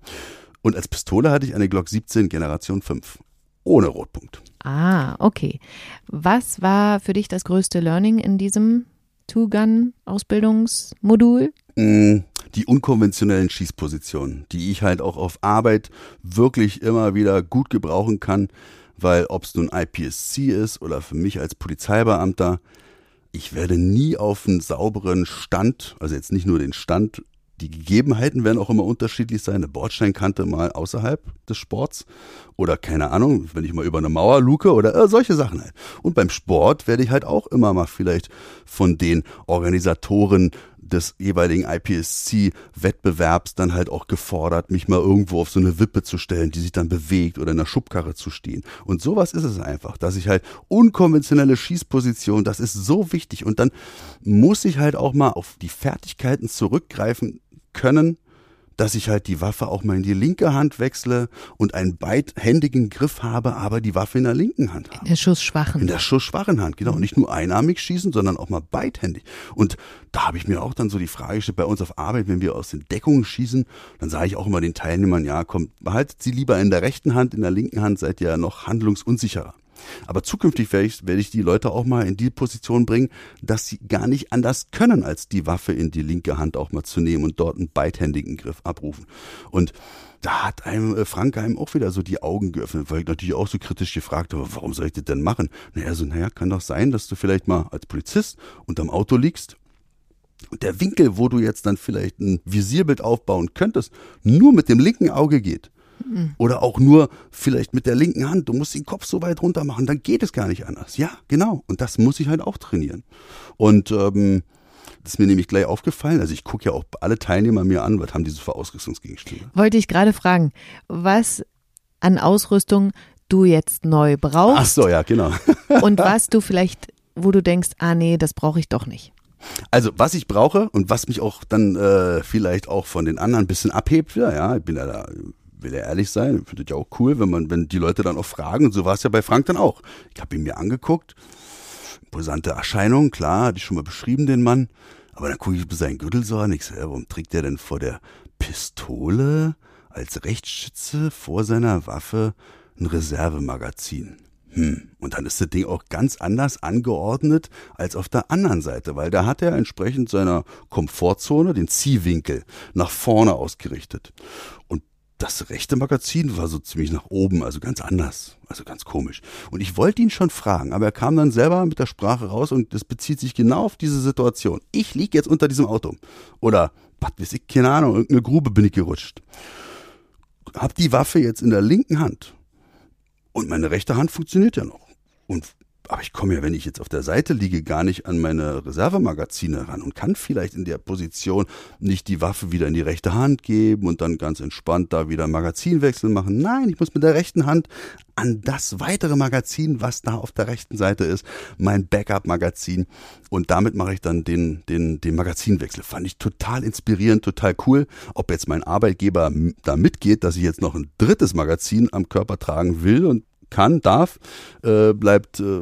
Und als Pistole hatte ich eine Glock 17 Generation 5. Ohne Rotpunkt. Ah, okay. Was war für dich das größte Learning in diesem Two-Gun-Ausbildungsmodul? Mm, die unkonventionellen Schießpositionen, die ich halt auch auf Arbeit wirklich immer wieder gut gebrauchen kann, weil ob es nun IPSC ist oder für mich als Polizeibeamter, ich werde nie auf einen sauberen Stand, also jetzt nicht nur den Stand, die Gegebenheiten werden auch immer unterschiedlich sein. Eine Bordsteinkante mal außerhalb des Sports oder keine Ahnung, wenn ich mal über eine Mauer luke oder äh, solche Sachen halt. Und beim Sport werde ich halt auch immer mal vielleicht von den Organisatoren des jeweiligen IPSC-Wettbewerbs dann halt auch gefordert, mich mal irgendwo auf so eine Wippe zu stellen, die sich dann bewegt oder in der Schubkarre zu stehen. Und sowas ist es einfach, dass ich halt unkonventionelle Schießpositionen, das ist so wichtig. Und dann muss ich halt auch mal auf die Fertigkeiten zurückgreifen können, dass ich halt die Waffe auch mal in die linke Hand wechsle und einen beidhändigen Griff habe, aber die Waffe in der linken Hand habe. In der schussschwachen. In der schussschwachen Hand, genau. Und nicht nur einarmig schießen, sondern auch mal beidhändig. Und da habe ich mir auch dann so die Frage gestellt, bei uns auf Arbeit, wenn wir aus den Deckungen schießen, dann sage ich auch immer den Teilnehmern, ja, komm, behaltet sie lieber in der rechten Hand, in der linken Hand seid ihr ja noch handlungsunsicherer. Aber zukünftig werde ich, werde ich die Leute auch mal in die Position bringen, dass sie gar nicht anders können, als die Waffe in die linke Hand auch mal zu nehmen und dort einen beidhändigen Griff abrufen. Und da hat einem äh, Frank einem auch wieder so die Augen geöffnet, weil ich natürlich auch so kritisch gefragt habe, warum soll ich das denn machen? Naja, so, naja, kann doch sein, dass du vielleicht mal als Polizist unterm Auto liegst und der Winkel, wo du jetzt dann vielleicht ein Visierbild aufbauen könntest, nur mit dem linken Auge geht. Oder auch nur vielleicht mit der linken Hand. Du musst den Kopf so weit runter machen, dann geht es gar nicht anders. Ja, genau. Und das muss ich halt auch trainieren. Und ähm, das ist mir nämlich gleich aufgefallen. Also ich gucke ja auch alle Teilnehmer mir an, was haben diese für Ausrüstungsgegenstände. Wollte ich gerade fragen, was an Ausrüstung du jetzt neu brauchst. Ach so, ja, genau. und was du vielleicht, wo du denkst, ah nee, das brauche ich doch nicht. Also was ich brauche und was mich auch dann äh, vielleicht auch von den anderen ein bisschen abhebt, ja, ja, ich bin ja da will er ehrlich sein, finde ich ja auch cool, wenn man, wenn die Leute dann auch fragen, und so war es ja bei Frank dann auch. Ich habe ihn mir angeguckt, imposante Erscheinung, klar, hatte ich schon mal beschrieben, den Mann, aber dann gucke ich mir seinen Gürtel so an, ich so, warum trägt der denn vor der Pistole als Rechtsschütze vor seiner Waffe ein Reservemagazin? Hm. Und dann ist das Ding auch ganz anders angeordnet als auf der anderen Seite, weil da hat er entsprechend seiner Komfortzone den Ziehwinkel nach vorne ausgerichtet. Und das rechte Magazin war so ziemlich nach oben, also ganz anders, also ganz komisch. Und ich wollte ihn schon fragen, aber er kam dann selber mit der Sprache raus und das bezieht sich genau auf diese Situation. Ich liege jetzt unter diesem Auto. Oder, was weiß ich, keine Ahnung, irgendeine Grube bin ich gerutscht. Hab die Waffe jetzt in der linken Hand und meine rechte Hand funktioniert ja noch. Und aber ich komme ja, wenn ich jetzt auf der Seite liege, gar nicht an meine Reservemagazine ran und kann vielleicht in der Position nicht die Waffe wieder in die rechte Hand geben und dann ganz entspannt da wieder Magazinwechsel machen. Nein, ich muss mit der rechten Hand an das weitere Magazin, was da auf der rechten Seite ist, mein Backup-Magazin. Und damit mache ich dann den, den, den Magazinwechsel. Fand ich total inspirierend, total cool. Ob jetzt mein Arbeitgeber da mitgeht, dass ich jetzt noch ein drittes Magazin am Körper tragen will und kann, darf, äh, bleibt äh,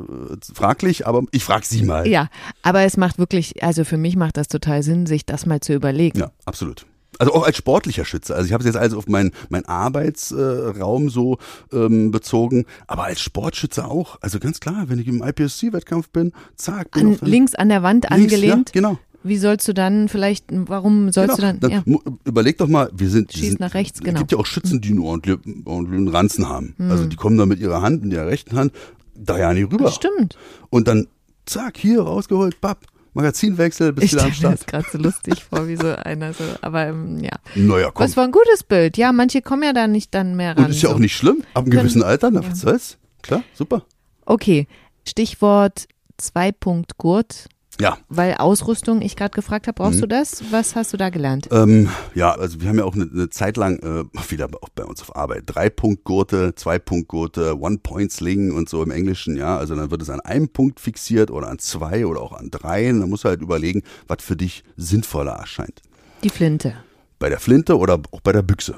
fraglich, aber ich frage Sie mal. Ja, aber es macht wirklich, also für mich macht das total Sinn, sich das mal zu überlegen. Ja, absolut. Also auch als sportlicher Schütze. Also ich habe es jetzt also auf meinen mein Arbeitsraum äh, so ähm, bezogen, aber als Sportschütze auch. Also ganz klar, wenn ich im IPSC-Wettkampf bin, zack. Bin an, links an der Wand links, angelehnt. Ja, genau. Wie sollst du dann vielleicht, warum sollst genau, du dann, dann ja. Überleg doch mal, wir sind. Schießt sind, nach rechts, genau. Es gibt ja auch Schützen, die nur ordentlich Ranzen haben. Hm. Also die kommen da mit ihrer Hand, in der rechten Hand, da ja nicht rüber. Das stimmt. Und dann, zack, hier rausgeholt, bapp. Magazinwechsel, bist ich wieder am Start. das gerade so lustig vor, wie so einer so, aber ähm, ja. Naja, komm. Was war ein gutes Bild. Ja, manche kommen ja da nicht dann mehr ran. Und ist ja so. auch nicht schlimm, ab einem Können- gewissen Alter, na, ja. was soll's? Klar, super. Okay, Stichwort Zwei-Punkt-Gurt, Ja, weil Ausrüstung, ich gerade gefragt habe, brauchst du das? Was hast du da gelernt? ähm, ja, also wir haben ja auch eine, eine Zeit lang, äh, wieder auch bei uns auf Arbeit, Drei-Punkt-Gurte, Zwei-Punkt-Gurte, One-Point-Sling und so im Englischen, ja. Also dann wird es an einem Punkt fixiert oder an zwei oder auch an drei. Und dann musst du halt überlegen, was für dich sinnvoller erscheint. Die Flinte. bei der Flinte oder auch bei der Büchse.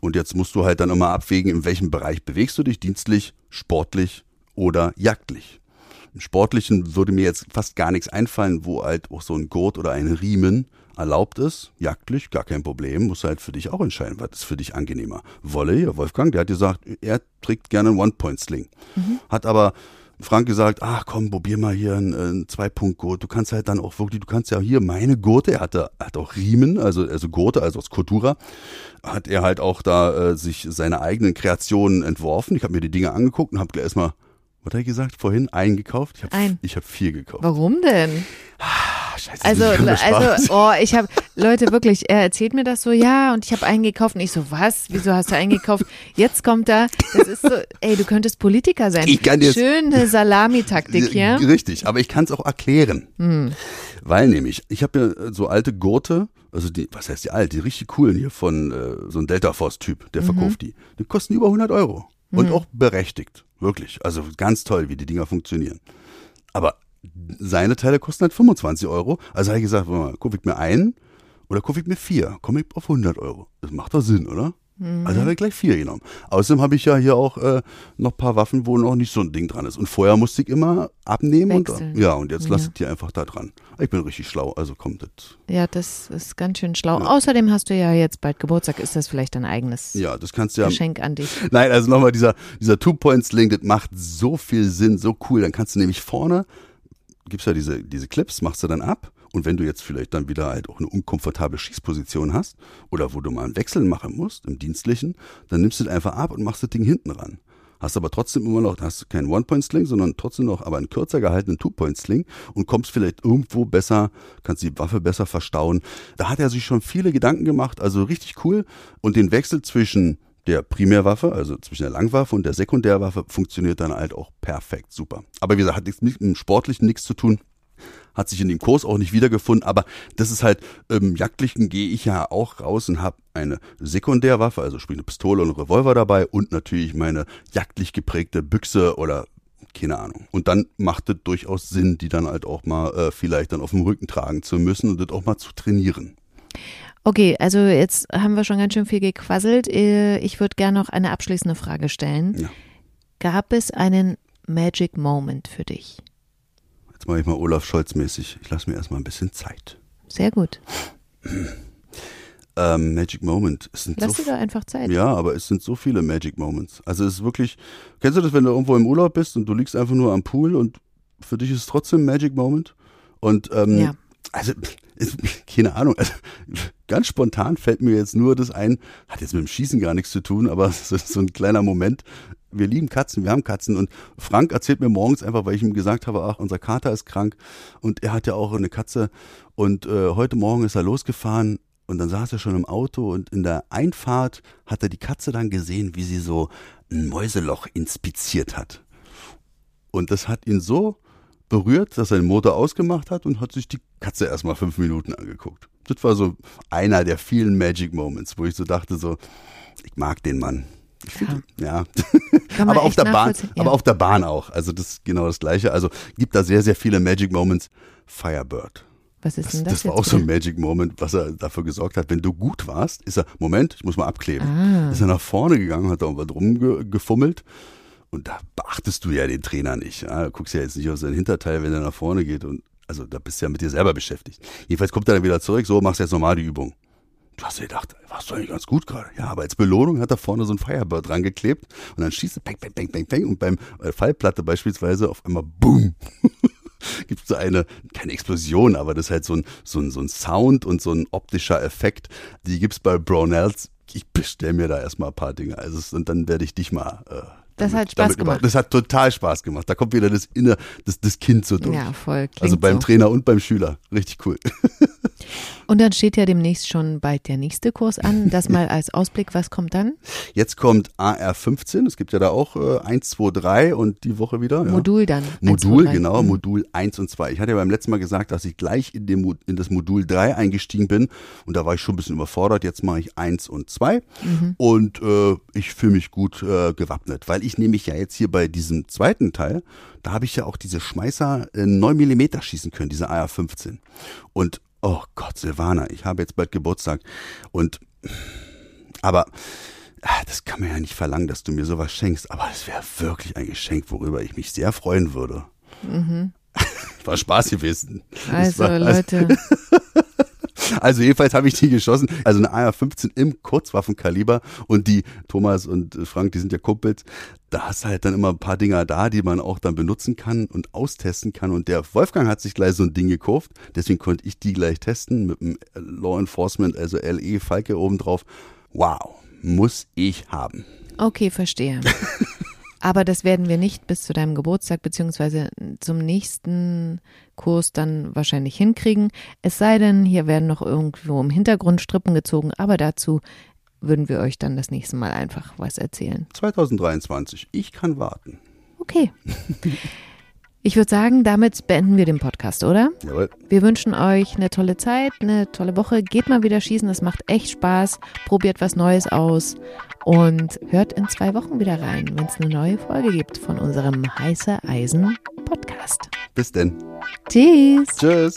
Und jetzt musst du halt dann immer abwägen, in welchem Bereich bewegst du dich, dienstlich, sportlich oder jagdlich. Im Sportlichen würde mir jetzt fast gar nichts einfallen, wo halt auch so ein Gurt oder ein Riemen erlaubt ist. Jagdlich, gar kein Problem, musst du halt für dich auch entscheiden, was ist für dich angenehmer. Wolle, ja, Wolfgang, der hat gesagt, er trägt gerne einen One-Point-Sling. Hat aber Frank gesagt, ach komm, probier mal hier einen, einen Zwei-Punkt-Gurt. Du kannst halt dann auch wirklich, du kannst ja hier meine Gurte, er hatte, hat auch Riemen, also, also Gurte, also aus Kotura, hat er halt auch da äh, sich seine eigenen Kreationen entworfen. Ich habe mir die Dinge angeguckt und habe erstmal, was hat er gesagt vorhin, eingekauft? Ich habe Ein. ich hab vier gekauft. Warum denn? Ah, scheiße, Also, also, oh, ich habe, Leute, wirklich, er erzählt mir das so, ja, und ich habe eingekauft. Und ich so, was? Wieso hast du eingekauft? Jetzt kommt da, das ist so, ey, du könntest Politiker sein. Ich kann dir- Schöne Salamitaktik hier. Hm. Richtig, aber ich kann es auch erklären. Weil nämlich, ich habe ja so alte Gurte, also die, was heißt die alt, die richtig coolen hier von äh, so ein Delta Force-Typ, Mhm. der verkauft die. Die kosten über 100 Euro. Und auch berechtigt. Wirklich. Also ganz toll, wie die Dinger funktionieren. Aber seine Teile kosten halt 25 Euro. Also habe ich gesagt, kaufe ich mir einen oder kaufe ich mir vier? Komme ich auf 100 Euro. Das macht doch Sinn, oder? Mhm. Also habe ich gleich vier genommen. Außerdem habe ich ja hier auch äh, noch ein paar Waffen, wo noch nicht so ein Ding dran ist. Und vorher musste ich immer abnehmen. Wechseln. Und, ja, und jetzt Ja. lasst ihr einfach da dran. Ich bin richtig schlau, also kommt das. Ja, das ist ganz schön schlau. Außerdem hast du ja jetzt bald Geburtstag. Ist das vielleicht dein eigenes Ja, das kannst du ja. Geschenk an dich? Nein, also nochmal dieser, dieser Two-Point-Sling, das macht so viel Sinn, so cool. Dann kannst du nämlich vorne, gibst ja diese, diese Clips, machst du dann ab. Und wenn du jetzt vielleicht dann wieder halt auch eine unkomfortable Schießposition hast oder wo du mal einen Wechsel machen musst im Dienstlichen, dann nimmst du das einfach ab und machst das Ding hinten ran. Hast aber trotzdem immer noch, hast keinen One-Point-Sling, sondern trotzdem noch aber einen kürzer gehaltenen Two-Point-Sling und kommst vielleicht irgendwo besser, kannst die Waffe besser verstauen. Da hat er sich schon viele Gedanken gemacht, also richtig cool. Und den Wechsel zwischen der Primärwaffe, also zwischen der Langwaffe und der Sekundärwaffe, funktioniert dann halt auch perfekt, super. Aber wie gesagt, hat nichts mit dem Sportlichen nichts zu tun hat sich in dem Kurs auch nicht wiedergefunden, aber das ist halt, im Jagdlichen gehe ich ja auch raus und habe eine Sekundärwaffe, also sprich eine Pistole und einen Revolver dabei und natürlich meine jagdlich geprägte Büchse oder keine Ahnung. Und dann macht es durchaus Sinn, die dann halt auch mal äh, vielleicht dann auf dem Rücken tragen zu müssen und das auch mal zu trainieren. Okay, also jetzt haben wir schon ganz schön viel gequasselt. Äh, Ich würde gerne noch eine abschließende Frage stellen. Ja. Gab es einen Magic Moment für dich? Jetzt mache ich mal Olaf Scholz mäßig. Ich lasse mir erstmal ein bisschen Zeit. Sehr gut. Ähm, Magic Moment. Es sind Lass so dir doch einfach Zeit. Ja, aber es sind so viele Magic Moments. Also es ist wirklich, kennst du das, wenn du irgendwo im Urlaub bist und du liegst einfach nur am Pool und für dich ist es trotzdem ein Magic Moment? Und ähm, Ja. also, ist, keine Ahnung, also, ganz spontan fällt mir jetzt nur das ein, hat jetzt mit dem Schießen gar nichts zu tun, aber ist so ein kleiner Moment. Wir lieben Katzen, wir haben Katzen und Frank erzählt mir morgens einfach, weil ich ihm gesagt habe, ach, unser Kater ist krank und er hat ja auch eine Katze und äh, heute Morgen ist er losgefahren und dann saß er schon im Auto und in der Einfahrt hat er die Katze dann gesehen, wie sie so ein Mäuseloch inspiziert hat. Und das hat ihn so berührt, dass er den Motor ausgemacht hat und hat sich die Katze erstmal fünf Minuten angeguckt. Das war so einer der vielen Magic Moments, wo ich so dachte, so, ich mag den Mann. Ich find, ja. Man aber auf der Bahn. Ja. aber auf der Bahn auch. Also das ist genau das Gleiche. Also gibt da sehr, sehr viele Magic Moments. Firebird. Was ist Das, denn das, das, war auch so ein? Magic Moment, was er dafür gesorgt hat. Wenn du gut warst, ist er, Moment, ich muss mal abkleben. Ah. Ist er nach vorne gegangen, hat da irgendwas rumgefummelt. Und da beachtest du ja den Trainer nicht. Ja? Du guckst ja jetzt nicht auf sein Hinterteil, wenn er nach vorne geht. Und also da bist du ja mit dir selber beschäftigt. Jedenfalls kommt er dann wieder zurück, so machst du jetzt nochmal die Übung. Du hast dir gedacht, warst du eigentlich ganz gut gerade. Ja, aber als Belohnung hat er vorne so ein Firebird rangeklebt und dann schießt er peng, peng, peng, peng, peng und beim äh, Fallplatte beispielsweise auf einmal boom. gibt es so eine, keine Explosion, aber das ist halt so ein, so ein, so ein Sound und so ein optischer Effekt. Die gibt's bei Brownells. Ich bestell mir da erstmal ein paar Dinge. Also, es- und dann werde ich dich mal. Äh, Das hat Spaß gemacht. Das hat total Spaß gemacht. Da kommt wieder das Inner, das, das Kind so durch. Ja, voll. Also beim so. Trainer und beim Schüler. Richtig cool. Und dann steht ja demnächst schon bald der nächste Kurs an. Das mal als Ausblick. Was kommt dann? Jetzt kommt AR15. Es gibt ja da auch äh, 1, 2, 3 und die Woche wieder. Ja. Modul dann. Modul, zwei, drei. genau, Mhm. Modul 1 und 2. Ich hatte ja beim letzten Mal gesagt, dass ich gleich in, dem, in das Modul 3 eingestiegen bin und da war ich schon ein bisschen überfordert. Jetzt mache ich 1 und 2 Mhm. und äh, ich fühle mich gut äh, gewappnet, weil ich nämlich ja jetzt hier bei diesem zweiten Teil, da habe ich ja auch diese Schmeißer äh, 9 mm schießen können, diese AR-15. Und oh Gott, Silvana, ich habe jetzt bald Geburtstag und aber ah, das kann man ja nicht verlangen, dass du mir sowas schenkst, aber es wäre wirklich ein Geschenk, worüber ich mich sehr freuen würde. War Spaß gewesen. Mhm. Also war, Leute, also jedenfalls habe ich die geschossen. Also eine AR-15 im Kurzwaffenkaliber und die Thomas und Frank, die sind ja Kumpels. Da hast du halt dann immer ein paar Dinger da, die man auch dann benutzen kann und austesten kann. Und der Wolfgang hat sich gleich so ein Ding gekauft. Deswegen konnte ich die gleich testen mit dem Law Enforcement, also LE Falke oben drauf. Wow, muss ich haben. okay, verstehe. Aber das werden wir nicht bis zu deinem Geburtstag beziehungsweise zum nächsten Kurs dann wahrscheinlich hinkriegen. Es sei denn, hier werden noch irgendwo im Hintergrund Strippen gezogen, aber dazu würden wir euch dann das nächste Mal einfach was erzählen. 2023. Ich kann warten. Okay. Ich würde sagen, damit beenden wir den Podcast, oder? Jawohl. Wir wünschen euch eine tolle Zeit, eine tolle Woche. Geht mal wieder schießen, das macht echt Spaß. Probiert was Neues aus und hört in zwei Wochen wieder rein, wenn es eine neue Folge gibt von unserem Heiße Eisen Podcast. Bis denn. Tschüss. Tschüss.